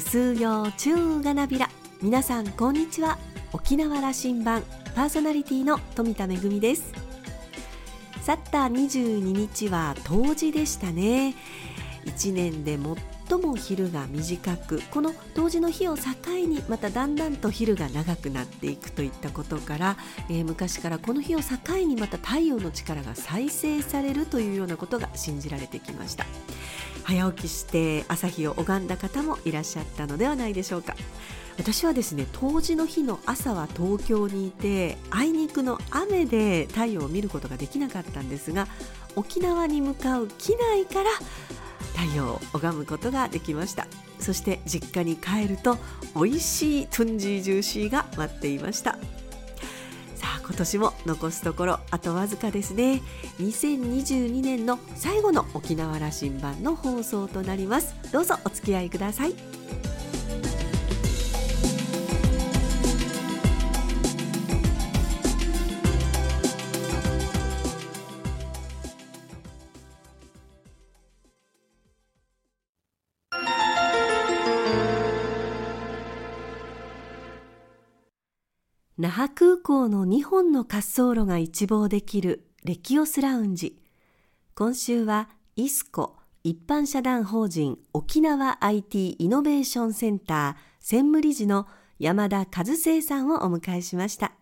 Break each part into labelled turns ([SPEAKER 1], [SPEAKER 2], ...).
[SPEAKER 1] ぐすよ中がなびら。皆さんこんにちは。沖縄羅針盤パーソナリティの富田恵です。去った22日は冬至でしたね。1年で最も昼が短くこの冬至の日を境にまただんだんと昼が長くなっていくといったことから、えー、昔からこの日を境にまた太陽の力が再生されるというようなことが信じられてきました。早起きして朝日を拝んだ方もいらっしゃったのではないでしょうか。私はですね冬至の日の朝は東京にいてあいにくの雨で太陽を見ることができなかったんですが沖縄に向かう機内から太陽を拝むことができました。そして実家に帰ると美味しいトゥンジージューシーが待っていました。今年も残すところあとわずかですね。2022年の最後の沖縄羅針盤の放送となります。どうぞお付き合いください。那覇空港の2本の滑走路が一望できるレキオスラウンジ。今週はイスコ一般社団法人沖縄 IT イノベーションセンター専務理事の山田和生さんをお迎えしました。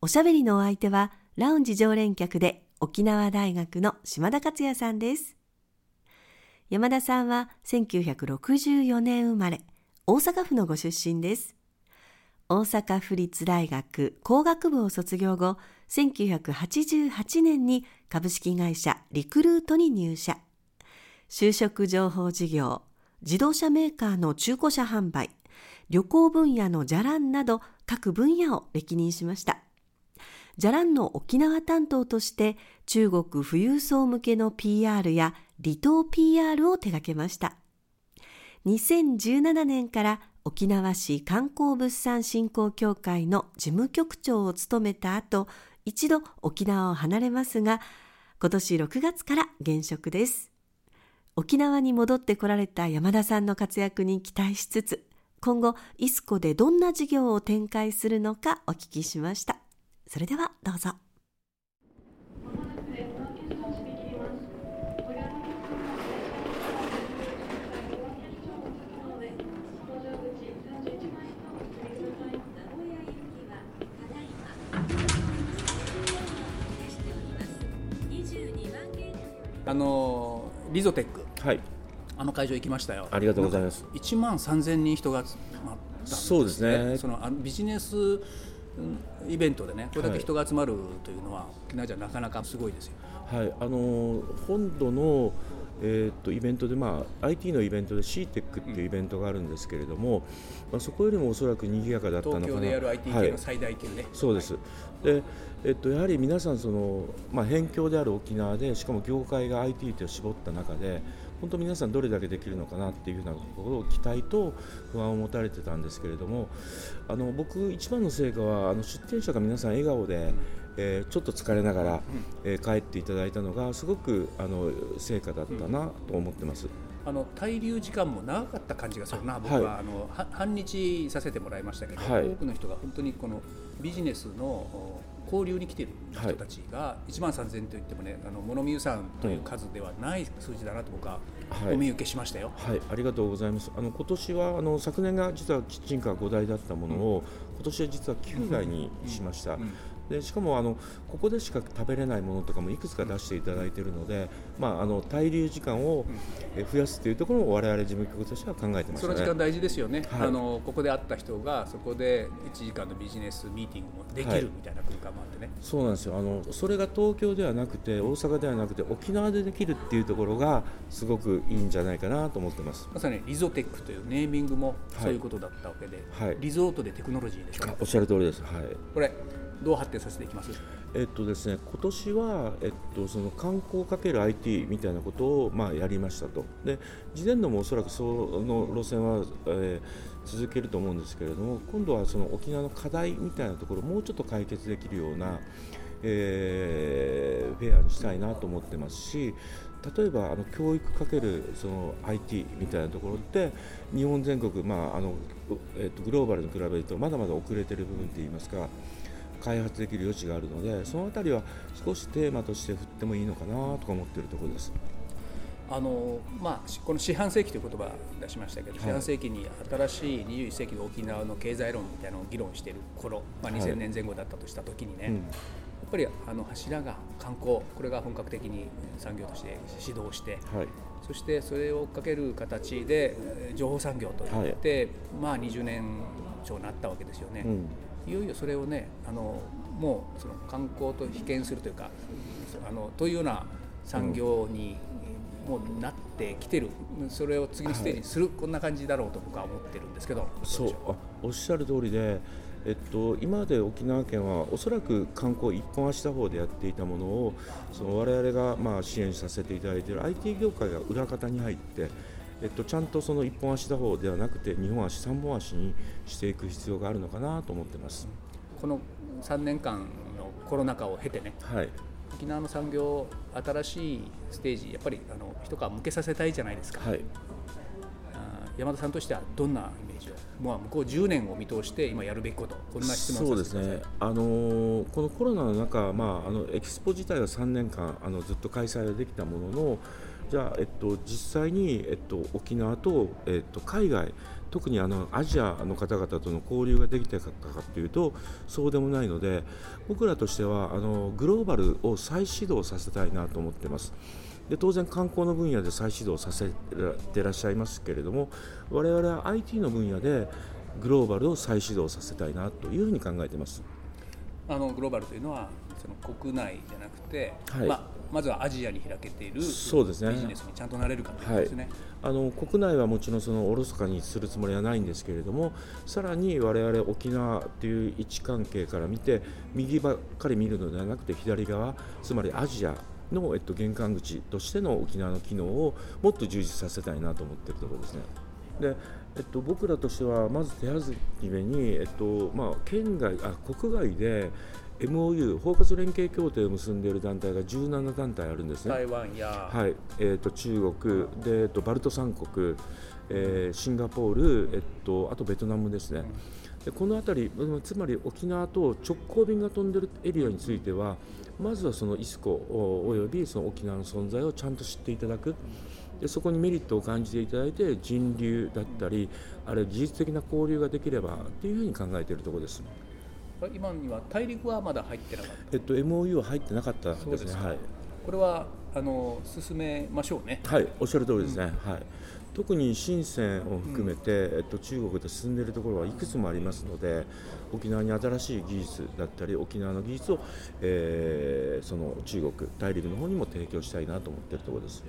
[SPEAKER 1] おしゃべりのお相手はラウンジ常連客で沖縄大学の島田克也さんです。山田さんは1964年生まれ大阪府のご出身です。大阪府立大学工学部を卒業後、1988年に株式会社リクルートに入社。就職情報事業、自動車メーカーの中古車販売、旅行分野のじゃらんなど各分野を歴任しました。じゃらんの沖縄担当として中国富裕層向けの PR や離島 PR を手掛けました。2017年から沖縄市観光物産振興協会の事務局長を務めた後、一度沖縄を離れますが、今年6月から現職です。沖縄に戻ってこられた山田さんの活躍に期待しつつ、今後、イスコでどんな事業を展開するのかお聞きしました。それではどうぞ。
[SPEAKER 2] あのリゾテック、はい、あの会場行きましたよ。
[SPEAKER 3] ありがとうございます。
[SPEAKER 2] 1万3000人人が集まったんです、ね、
[SPEAKER 3] そうですね。
[SPEAKER 2] そのビジネスイベントでね、これだけ人が集まるというのは、沖縄じゃなかなかすごいですよ。
[SPEAKER 3] はい、あの本土のえー、とイベントで、まあ、IT のイベントで CTEC っていうイベントがあるんですけれども、うん、まあ、そこよりもおそらく賑やかだったのかな。
[SPEAKER 2] 東京でやる IT 系の最大級ね、はい、
[SPEAKER 3] そうです。で、えっと、やはり皆さんその、まあ、辺境である沖縄でしかも業界が IT と絞った中で本当皆さんどれだけできるのかなっていうふうなところを期待と不安を持たれてたんですけれどもあの僕一番の成果はあの出店者が皆さん笑顔で、えー、ちょっと疲れながら、えー、帰っていただいたのがすごくあの成果だったなと思ってます。
[SPEAKER 2] あの滞留時間も長かった感じがするな、僕は、はい、あの半日させてもらいましたけど、はい、多くの人が本当にこのビジネスの交流に来ている人たちが1万3000といってもねあの物見湯さんという数ではない数字だなと僕はお見受けしましたよ、
[SPEAKER 3] はい、はい、ありがとうございます。あの今年はあの昨年が実はキッチンカー5台だったものを、うん、今年は実は9台にしました、うん。うんでしかもあのここでしか食べれないものとかもいくつか出していただいているので、まあ、あの滞留時間を増やすというところも我々事務局としては考えてます、
[SPEAKER 2] ね、その時間大事ですよね、はい、あのここで会った人がそこで1時間のビジネスミーティングもできるみたいな空間もあってね、はい、
[SPEAKER 3] そうなんですよ。あのそれが東京ではなくて大阪ではなくて沖縄でできるっていうところがすごくいいんじゃないかなと思ってます。
[SPEAKER 2] まさにリゾテックというネーミングもそういうことだったわけで、はい、リゾートでテクノロジーでしょ。
[SPEAKER 3] おっしゃる通りです、はい、
[SPEAKER 2] これどう発展させていきます？
[SPEAKER 3] えっとですね、今年は、えっと、その観光かける IT みたいなことを、まあ、やりましたと。で事前のもおそらくその路線は、えー、続けると思うんですけれども今度はその沖縄の課題みたいなところをもうちょっと解決できるような、えー、フェアにしたいなと思ってますし例えばあの教育かけるその IT みたいなところって日本全国、まああのえーと、グローバルに比べるとまだまだ遅れている部分といいますか開発できる余地があるのでその辺りは少しテーマとして振ってもいいのかなとか思っているところです。
[SPEAKER 2] あのまあ、この四半世紀という言葉出しましたけど、はい、四半世紀に新しい21世紀の沖縄の経済論みたいなのを議論している頃、まあ、2000年前後だったとした時にね、はいうん。っぱりあの柱が観光これが本格的に産業として指導して、はい、そしてそれを追っかける形で情報産業といって、はい、まあ20年超なったわけですよね、うん、いよいよそれをねあのもうその観光と比肩するというかあのというような産業に、もうなってきてる。それを次のステージにする、はい、こんな感じだろうと僕は思ってるんですけど。
[SPEAKER 3] そう。あおっしゃる通りでえっと、今まで沖縄県はおそらく観光一本足打法でやっていたものをその我々がまあ支援させていただいている IT 業界が裏方に入って、えっと、ちゃんとその一本足打法ではなくて2本足3本足にしていく必要があるのかなと思ってます。
[SPEAKER 2] この3年間のコロナ禍を経てね、はい、沖縄の産業新しいステージやっぱりあの一皮向けさせたいじゃないですか、はい、山田さんとしてはどんなイメージを、まあ、向こう10年を見通して今やるべきことこんな質問
[SPEAKER 3] そうですね、あのー、このコロナの中、まあ、あのエキスポ自体は3年間あのずっと開催できたもののじゃあ、えっと、実際に、えっと、沖縄と、えっと、海外特にあのアジアの方々との交流ができたかというとそうでもないので僕らとしてはあのグローバルを再始動させたいなと思っています。で当然、観光の分野で再始動させていらっしゃいますけれども我々は IT の分野でグローバルを再始動させたいなというふうに考えています
[SPEAKER 2] あのグローバルというのはその国内じゃなくて、はいまあ、まずはアジアに開けているそうです、ね、ビジネスにちゃんとなれるかというですね、
[SPEAKER 3] はい、あの国内はもちろんそのおろそかにするつもりはないんですけれどもさらに我々沖縄という位置関係から見て右ばっかり見るのではなくて左側つまりアジアの、えっと、玄関口としての沖縄の機能をもっと充実させたいなと思っているところですね。でえっと、僕らとしてはまず手始めに、えっとまあ、県外あ国外で MOU 包括連携協定を結んでいる団体が17団体あるんですね。
[SPEAKER 2] 台湾や、
[SPEAKER 3] はいえっと、中国で、えっと、バルト三国、えー、シンガポール、えっと、あとベトナムですね。でこの辺りつまり沖縄と直行便が飛んでいるエリアについてはまずはそのイスコおよびその沖縄の存在をちゃんと知っていただくでそこにメリットを感じていただいて人流だったりあるいは技術的な交流ができればというふうに考えているところです
[SPEAKER 2] 今には大陸はまだ入ってなかった、
[SPEAKER 3] えっと、MOU は入ってなかったですね。はい、
[SPEAKER 2] これはあの進めましょうね。
[SPEAKER 3] はいおっしゃる通りですね、うん、はい。特に深センを含めて、うん、えっと、中国で進んでいるところはいくつもありますので沖縄に新しい技術だったり沖縄の技術を、えー、その中国大陸の方にも提供したいなと思っているところです。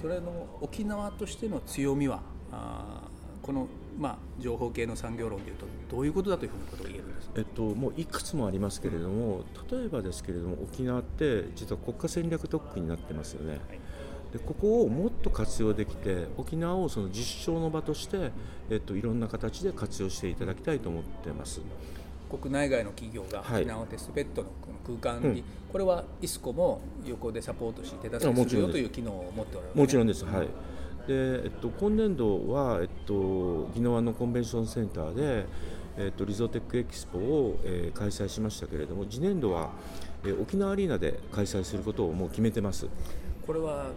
[SPEAKER 2] それの沖縄としての強みはあこの、まあ、情報系の産業論でいうとどういうことだというふうなことが言えるんですか、
[SPEAKER 3] えっと、もういくつもありますけれども例えばですけれども沖縄って実は国家戦略特区になってますよね。はい。でここをもっと活用できて沖縄をその実証の場として、えっと、いろんな形で活用していただきたいと思っています。
[SPEAKER 2] 国内外の企業が沖縄テストベッドの空間に、はいうん、これはイスコも横でサポートし手助けするよという機能を持っておられる、
[SPEAKER 3] ね、もちろんです、はいでえっと、今年度は、えっと、宜野湾のコンベンションセンターで、えっと、リゾテックエキスポを、えー、開催しましたけれども次年度は、えー、沖縄アリーナで開催することをもう決めてます。
[SPEAKER 2] これは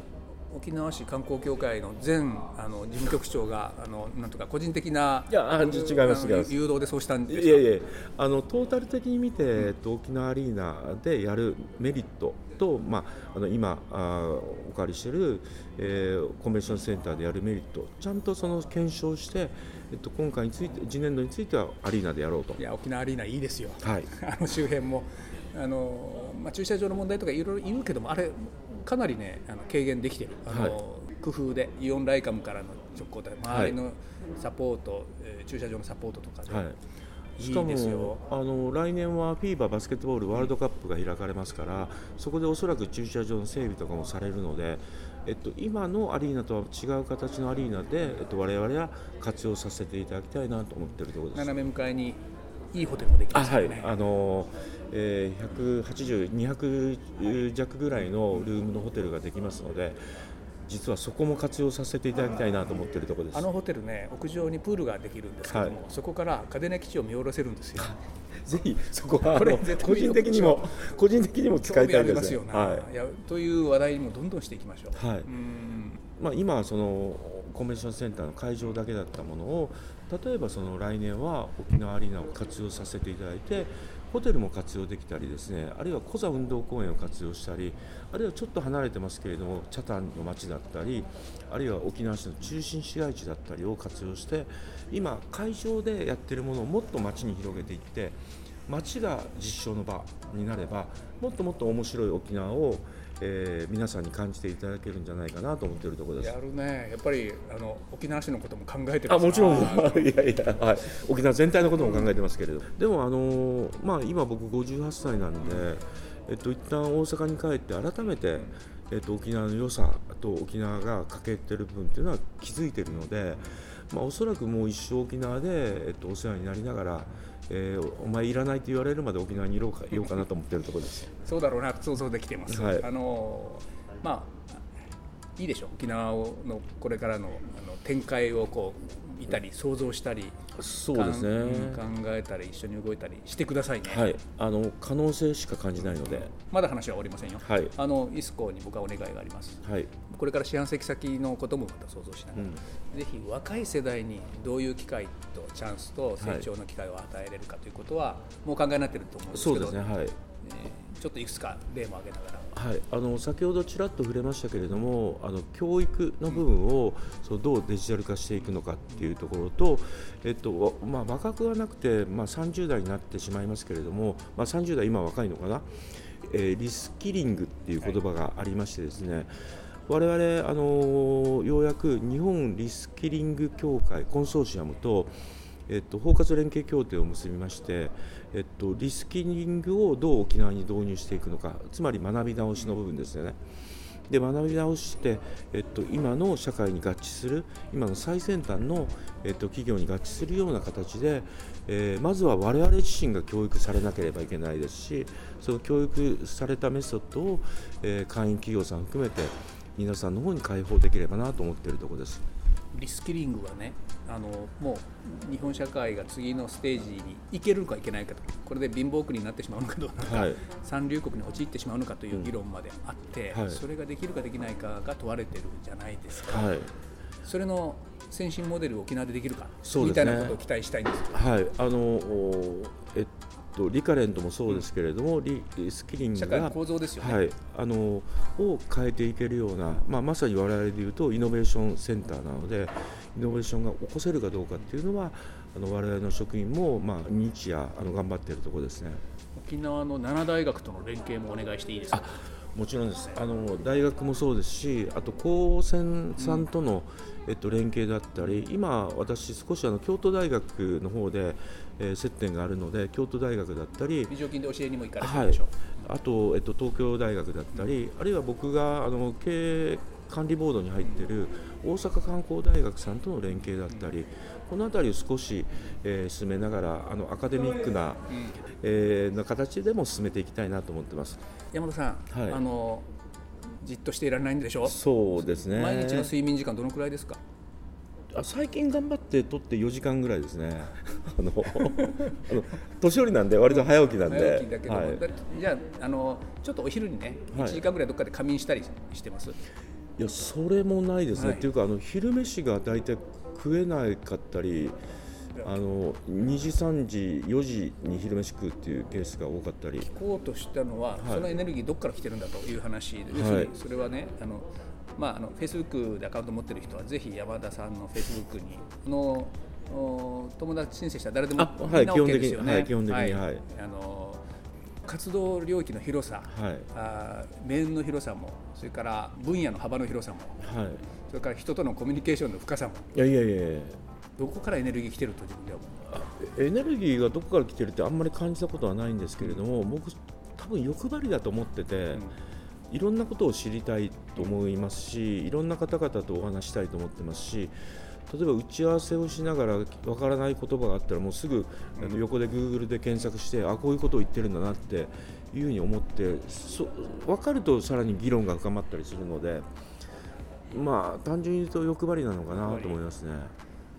[SPEAKER 2] 沖縄市観光協会の前あの事務局長があのなんとか個人的ない
[SPEAKER 3] や違います違います。
[SPEAKER 2] 誘導でそうしたんです
[SPEAKER 3] いやいやあのトータル的に見て、えっと、沖縄アリーナでやるメリットと、まあ、あの今あお借りしている、えー、コンベンションセンターでやるメリットちゃんとその検証して、えっと、今回について次年度についてはアリーナでやろうと。
[SPEAKER 2] いや沖縄アリーナいいですよ、
[SPEAKER 3] はい、
[SPEAKER 2] あの周辺もあの、まあ、駐車場の問題とかいろいろ言うけどもあれかなりねあの軽減できてる。あの、はい、工夫でイオンライカムからの直行で周りのサポート、はい、えー、駐車場のサポートとかで。はい。
[SPEAKER 3] しかもあの来年はフィーバーバスケットボールワールドカップが開かれますから、そこでおそらく駐車場の整備とかもされるので、えっと、今のアリーナとは違う形のアリーナで、えっと、我々は活用させていただきたいなと思っているところです。
[SPEAKER 2] 斜め向かいにいいホテルもできます
[SPEAKER 3] ね、はい。あのえー、180、200弱ぐらいのルームのホテルができますので。実はそこも活用させていただきたいなと思っているところです。
[SPEAKER 2] あのホテルね屋上にプールができるんですけども、はい、そこから嘉手納基地を見下ろせるんですよ。
[SPEAKER 3] ぜひそこは 個人的にも個人的にも使いたいですよ、
[SPEAKER 2] はい、いやという話題にもどんどんしていきましょう、はい。
[SPEAKER 3] まあ、今そのコンベンションセンターの会場だけだったものを例えばその来年は沖縄アリーナを活用させていただいてホテルも活用できたりですねあるいはコザ運動公園を活用したりあるいはちょっと離れてますけれども北谷の町だったりあるいは沖縄市の中心市街地だったりを活用して今会場でやってるものをもっと街に広げていって街が実証の場になればもっともっと面白い沖縄をえー、皆さんに感じていただけるんじゃないかなと思っているところです。
[SPEAKER 2] やるね、やっぱりあの沖縄市のことも考えて
[SPEAKER 3] あもちろん、いやいや、はい、沖縄全体のことも考えてますけれど、うん、でも、あのまあ、今、僕、58歳なんで、えっと一旦大阪に帰って、改めて、えっと、沖縄の良さと沖縄が欠けてる部分っていうのは気づいてるので、まあ、おそらくもう一生沖縄で、えっと、お世話になりながら、えー、お前いらないと言われるまで沖縄にいようかいようかなと思ってるところです
[SPEAKER 2] そうだろうな想像できてます、はい、あのまあいいでしょう。沖縄のこれからのあの展開をこう見たり想像したり
[SPEAKER 3] そうですね。
[SPEAKER 2] 考えたり一緒に動いたりしてくださいね、
[SPEAKER 3] はい、あの可能性しか感じないので。
[SPEAKER 2] まだ話は終わりませんよ、
[SPEAKER 3] はい、
[SPEAKER 2] あのイスコに僕はお願いがあります、
[SPEAKER 3] はい、
[SPEAKER 2] これから四半世紀先のこともまた想像しながら、うん、ぜひ若い世代にどういう機会とチャンスと成長の機会を与えれるかということは、もう考えになっていると思うんですけど。
[SPEAKER 3] そうですね。はい、え
[SPEAKER 2] ー、ちょっといくつか例も挙げながら
[SPEAKER 3] はい、あの先ほどちらっと触れましたけれどもあの教育の部分を、そのどうデジタル化していくのかっていうところと、えっとまあ、若くはなくて、まあ、30代になってしまいますけれども、まあ、30代今若いのかな、えー、リスキリングっていう言葉がありましてですね、はい我々あのようやく日本リスキリング協会コンソーシアムとえっと、包括連携協定を結びまして、えっと、リスキリングをどう沖縄に導入していくのかつまり学び直しの部分ですよね。で学び直して、えっと、今の社会に合致する今の最先端の、えっと、企業に合致するような形で、えー、まずは我々自身が教育されなければいけないですしその教育されたメソッドを、えー、会員企業さん含めて皆さんの方に開放できればなと思っているところです。
[SPEAKER 2] リスキリングはねあのもう日本社会が次のステージに行けるかいけないかとこれで貧乏国になってしまうのかどうか、はい、三流国に陥ってしまうのかという議論まであって、うんはい、それができるかできないかが問われてるじゃないですか、はい、それの先進モデルを沖縄でできるか、ね、みたいなことを期待したいんです
[SPEAKER 3] はい。あのえっと、リカレントもそうですけれども、うん、リスキリングが
[SPEAKER 2] 社会の構造ですよね、
[SPEAKER 3] はい、あのを変えていけるような、まあ、まさに我々でいうとイノベーションセンターなのでイノベーションが起こせるかどうかっていうのはあの我々の職員も、まあ、日夜あの頑張っているところですね。
[SPEAKER 2] 沖縄の7大学との連携もお願いしていいですか？
[SPEAKER 3] もちろんです。あの大学もそうですしあと高専さんとの、うん、えっと、連携だったり今、私少しあの京都大学の方で、えー、接点があるので京都大学だったり
[SPEAKER 2] 美女金で教えにも行かれてるでしょ、
[SPEAKER 3] はい、あと、えっと、東京大学だったり、うん、あるいは僕があの経営管理ボードに入っている大阪観光大学さんとの連携だったり、この辺りを少し、えー、進めながらあのアカデミックな、えー、な形でも進めていきたいなと思ってます。
[SPEAKER 2] 山田さん、はい、あのじっとしていられないんでしょ？
[SPEAKER 3] そうですね。
[SPEAKER 2] 毎日の睡眠時間どのくらいですか？
[SPEAKER 3] あ最近頑張って取って4時間ぐらいですね。あのあの年寄りなんで割と早起きなんで。早起きだけど、はい、
[SPEAKER 2] じゃああのちょっとお昼にね1時間ぐらいどっかで仮眠したりしてます、はい
[SPEAKER 3] いやそれもないですね、はい、っていうかあの昼飯が大体食えなかったりあの2時、3時、4時に昼飯食うっていうケースが多かったり。
[SPEAKER 2] 聞こうとしたのは、はい、そのエネルギーどこから来てるんだという話で、はい、それはねあの、まあ、あのフェイスブックでアカウント持ってる人はぜひ山田さんのフェイスブックにの友達申請したら誰でも
[SPEAKER 3] みんな OK ですよね。はい、基本的に、はい、
[SPEAKER 2] あの活動領域の広さ、はい、あ面の広さもそれから分野の幅の広さも、はい、それから人とのコミュニケーションの深さも
[SPEAKER 3] いやいやいや
[SPEAKER 2] どこからエネルギー来てると自分では
[SPEAKER 3] 思う？エネルギーがどこから来てるってあんまり感じたことはないんですけれども、うん、僕多分欲張りだと思ってて、うん。いろんなことを知りたいと思いますしいろんな方々とお話したいと思ってますし例えば打ち合わせをしながらわからない言葉があったらもうすぐあの横で Google で検索してあこういうことを言ってるんだなっていうふうに思ってそ分かるとさらに議論が深まったりするのでまあ単純に言うと欲張りなのかなと思いますね。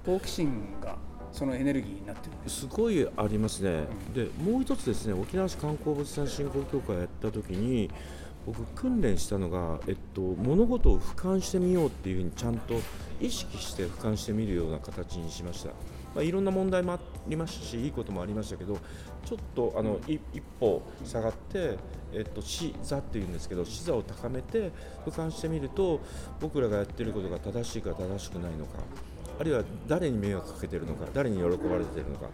[SPEAKER 2] 好奇心がそのエネルギーになってる
[SPEAKER 3] すごいありますね、うん、でもう一つですね沖縄市観光物産振興協会やった時に僕訓練したのが、えっと、物事を俯瞰してみようっていうふうにちゃんと意識して俯瞰してみるような形にしました、まあ、いろんな問題もありましたしいいこともありましたけどちょっとあの一歩下がって、えっと、視座っていうんですけど視座を高めて俯瞰してみると僕らがやってることが正しいか正しくないのかあるいは誰に迷惑かけてるのか誰に喜ばれてるのか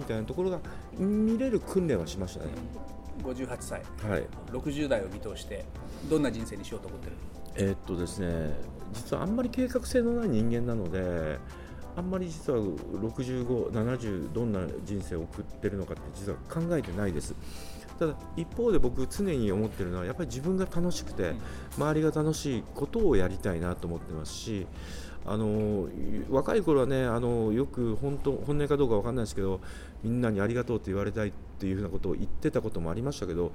[SPEAKER 3] みたいなところが見れる訓練はしましたね。
[SPEAKER 2] 58歳、
[SPEAKER 3] はい、
[SPEAKER 2] 60代を見通してどんな人生にしようと思ってる？
[SPEAKER 3] えー、っとですね実はあんまり計画性のない人間なのであんまり実は65、70どんな人生を送ってるのかって実は考えてないです。ただ一方で僕常に思ってるのはやっぱり自分が楽しくて周りが楽しいことをやりたいなと思ってますしあの若い頃はねあのよく本当本音かどうか分かんないですけどみんなにありがとうって言われたいっていうふうなことを言ってたこともありましたけど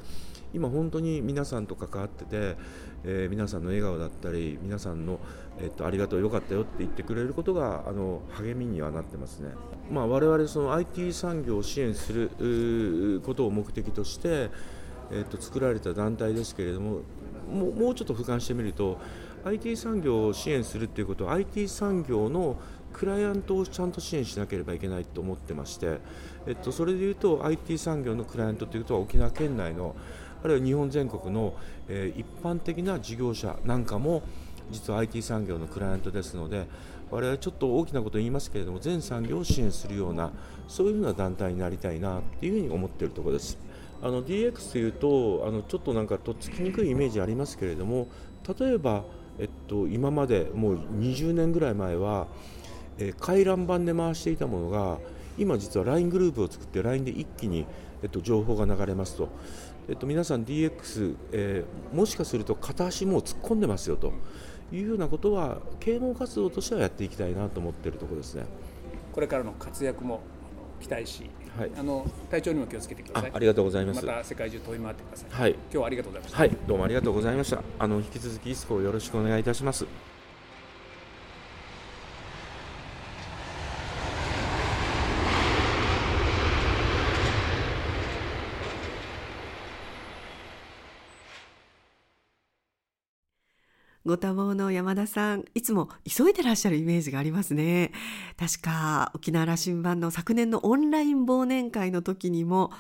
[SPEAKER 3] 今本当に皆さんと関わってて、えー、皆さんの笑顔だったり皆さんの、え、っとありがとうよかったよって言ってくれることがあの励みにはなってますね。まあ、我々その IT 産業を支援することを目的として、え、っと作られた団体ですけれどもももうちょっと俯瞰してみると IT 産業を支援するということは IT 産業のクライアントをちゃんと支援しなければいけないと思ってまして、えっと、それでいうと IT 産業のクライアントというと沖縄県内のあるいは日本全国の、え、一般的な事業者なんかも実は IT 産業のクライアントですので我々ちょっと大きなことを言いますけれども全産業を支援するようなそういうような団体になりたいなというふうに思っているところです。あの DX というとあのちょっとなんかとっつきにくいイメージありますけれども例えばえっと、今までもう20年ぐらい前は、え、回覧板で回していたものが今実は LINE グループを作って LINE で一気に、えっと、情報が流れますと、えっと、皆さん DX、えー、もしかすると片足も突っ込んでますよというようなことは啓蒙活動としてはやっていきたいなと思っているところですね。
[SPEAKER 2] これからの活躍も期待し、
[SPEAKER 3] はい、
[SPEAKER 2] あの体調にも気をつけてください。
[SPEAKER 3] ありがとうございます。
[SPEAKER 2] また世界中飛び回ってください、
[SPEAKER 3] はい、今
[SPEAKER 2] 日はありがとうございました。
[SPEAKER 3] はい。どうもありがとうございました。あの引き続きイスコをよろしくお願いいたします
[SPEAKER 1] ご多忙の山田さん、いつも急いでらっしゃるイメージがありますね。確か沖縄羅針盤の昨年のオンライン忘年会の時にも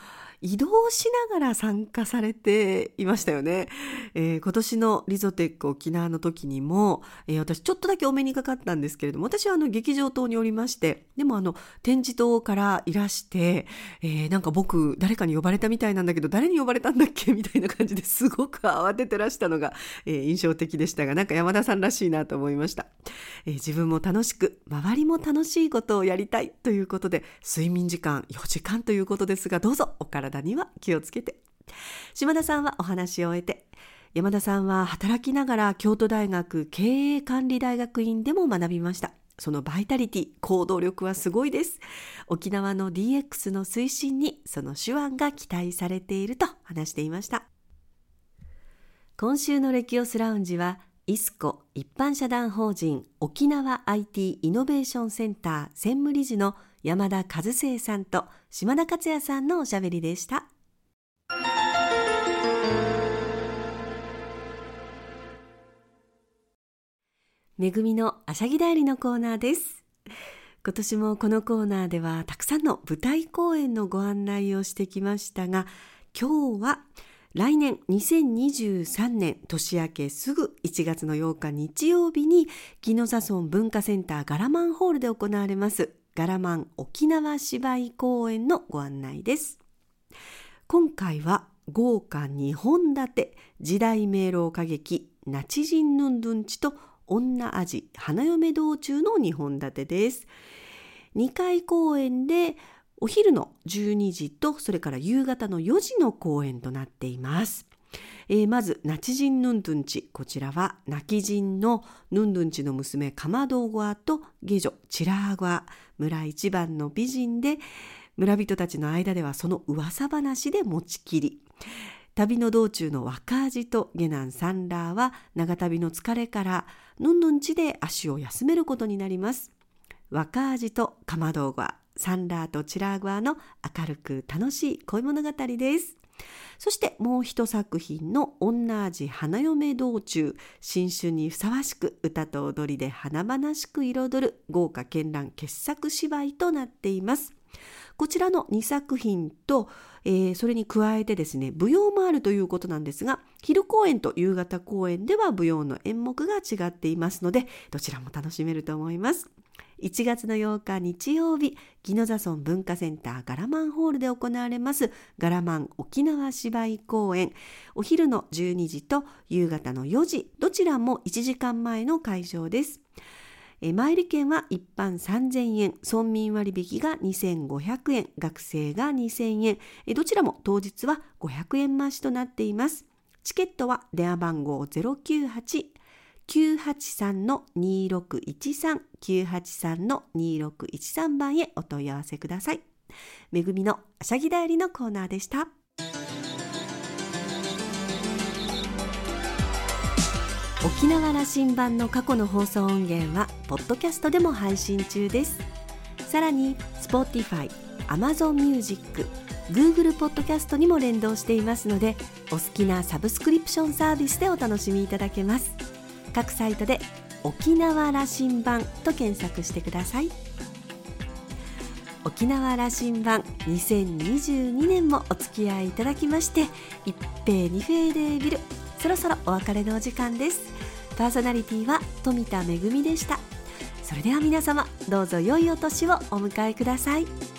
[SPEAKER 1] 移動しながら参加されていましたよね。えー、今年のリゾテック沖縄の時にも、えー、私ちょっとだけお目にかかったんですけれども、私はあの劇場棟におりまして、でもあの展示棟からいらして、えー、なんか僕誰かに呼ばれたみたいなんだけど、誰に呼ばれたんだっけ？みたいな感じですごく慌ててらしたのが、え、印象的でしたが、なんか山田さんらしいなと思いました。えー、自分も楽しく、周りも楽しいことをやりたいということで、睡眠時間4時間ということですが、どうぞお体には気をつけて。島田さんはお話を終えて山田さんは働きながら京都大学経営管理大学院でも学びました。そのバイタリティ行動力はすごいです。沖縄の DX の推進にその手腕が期待されていると話していました。今週のレキオスラウンジはイスコ一般社団法人沖縄 IT イノベーションセンター専務理事の山田和生さんと島田克也さんのおしゃべりでした。めぐみのあしゃぎだよりのコーナーです。今年もこのコーナーではたくさんの舞台公演のご案内をしてきましたが、今日は来年2023年年明けすぐ1月の8日日曜日に宜野座村文化センターガラマンホールで行われますガラマン沖縄芝居公演のご案内です。今回は豪華2本立て時代迷路歌劇ナチジンヌンドゥンチと女味花嫁道中の2本立てです。2回公演でお昼の12時とそれから夕方の4時の公演となっています。えー、まず、ナチジンヌンドゥンチ。こちらは、泣き人のヌンドゥンチの娘、カマドーゴアと下女、チラーゴア。村一番の美人で、村人たちの間ではその噂話で持ちきり。旅の道中の若味と下男サンラーは長旅の疲れからヌンヌン地で足を休めることになります。若味とかまどうがサンラーとチラーグアの明るく楽しい恋物語です。そしてもう一作品の女味花嫁道中新春にふさわしく歌と踊りで華々しく彩る豪華絢爛傑作芝居となっています。こちらの2作品と、えー、それに加えてですね舞踊もあるということなんですが昼公演と夕方公演では舞踊の演目が違っていますのでどちらも楽しめると思います。1月の8日日曜日、宜野座村文化センターガラマンホールで行われますガラマン沖縄芝居公演。お昼の12時と夕方の4時、どちらも1時間前の会場です。え前利券は一般3000円、村民割引が2500円、学生が2000円、えどちらも当日は500円増しとなっています。チケットは電話番号098 983-2613 983-2613番へお問い合わせください。めぐみのあしゃぎだよりのコーナーでした。沖縄羅針盤の過去の放送音源はポッドキャストでも配信中ですさらに Spotify、Amazon Music、Google ポッドキャストにも連動していますのでお好きなサブスクリプションサービスでお楽しみいただけます各サイトで沖縄羅針盤と検索してください。沖縄羅針盤2022年もお付き合いいただきまして一平二平でビルそろそろお別れのお時間です。パーソナリティは富田恵でした。それでは皆様どうぞ良いお年をお迎えください。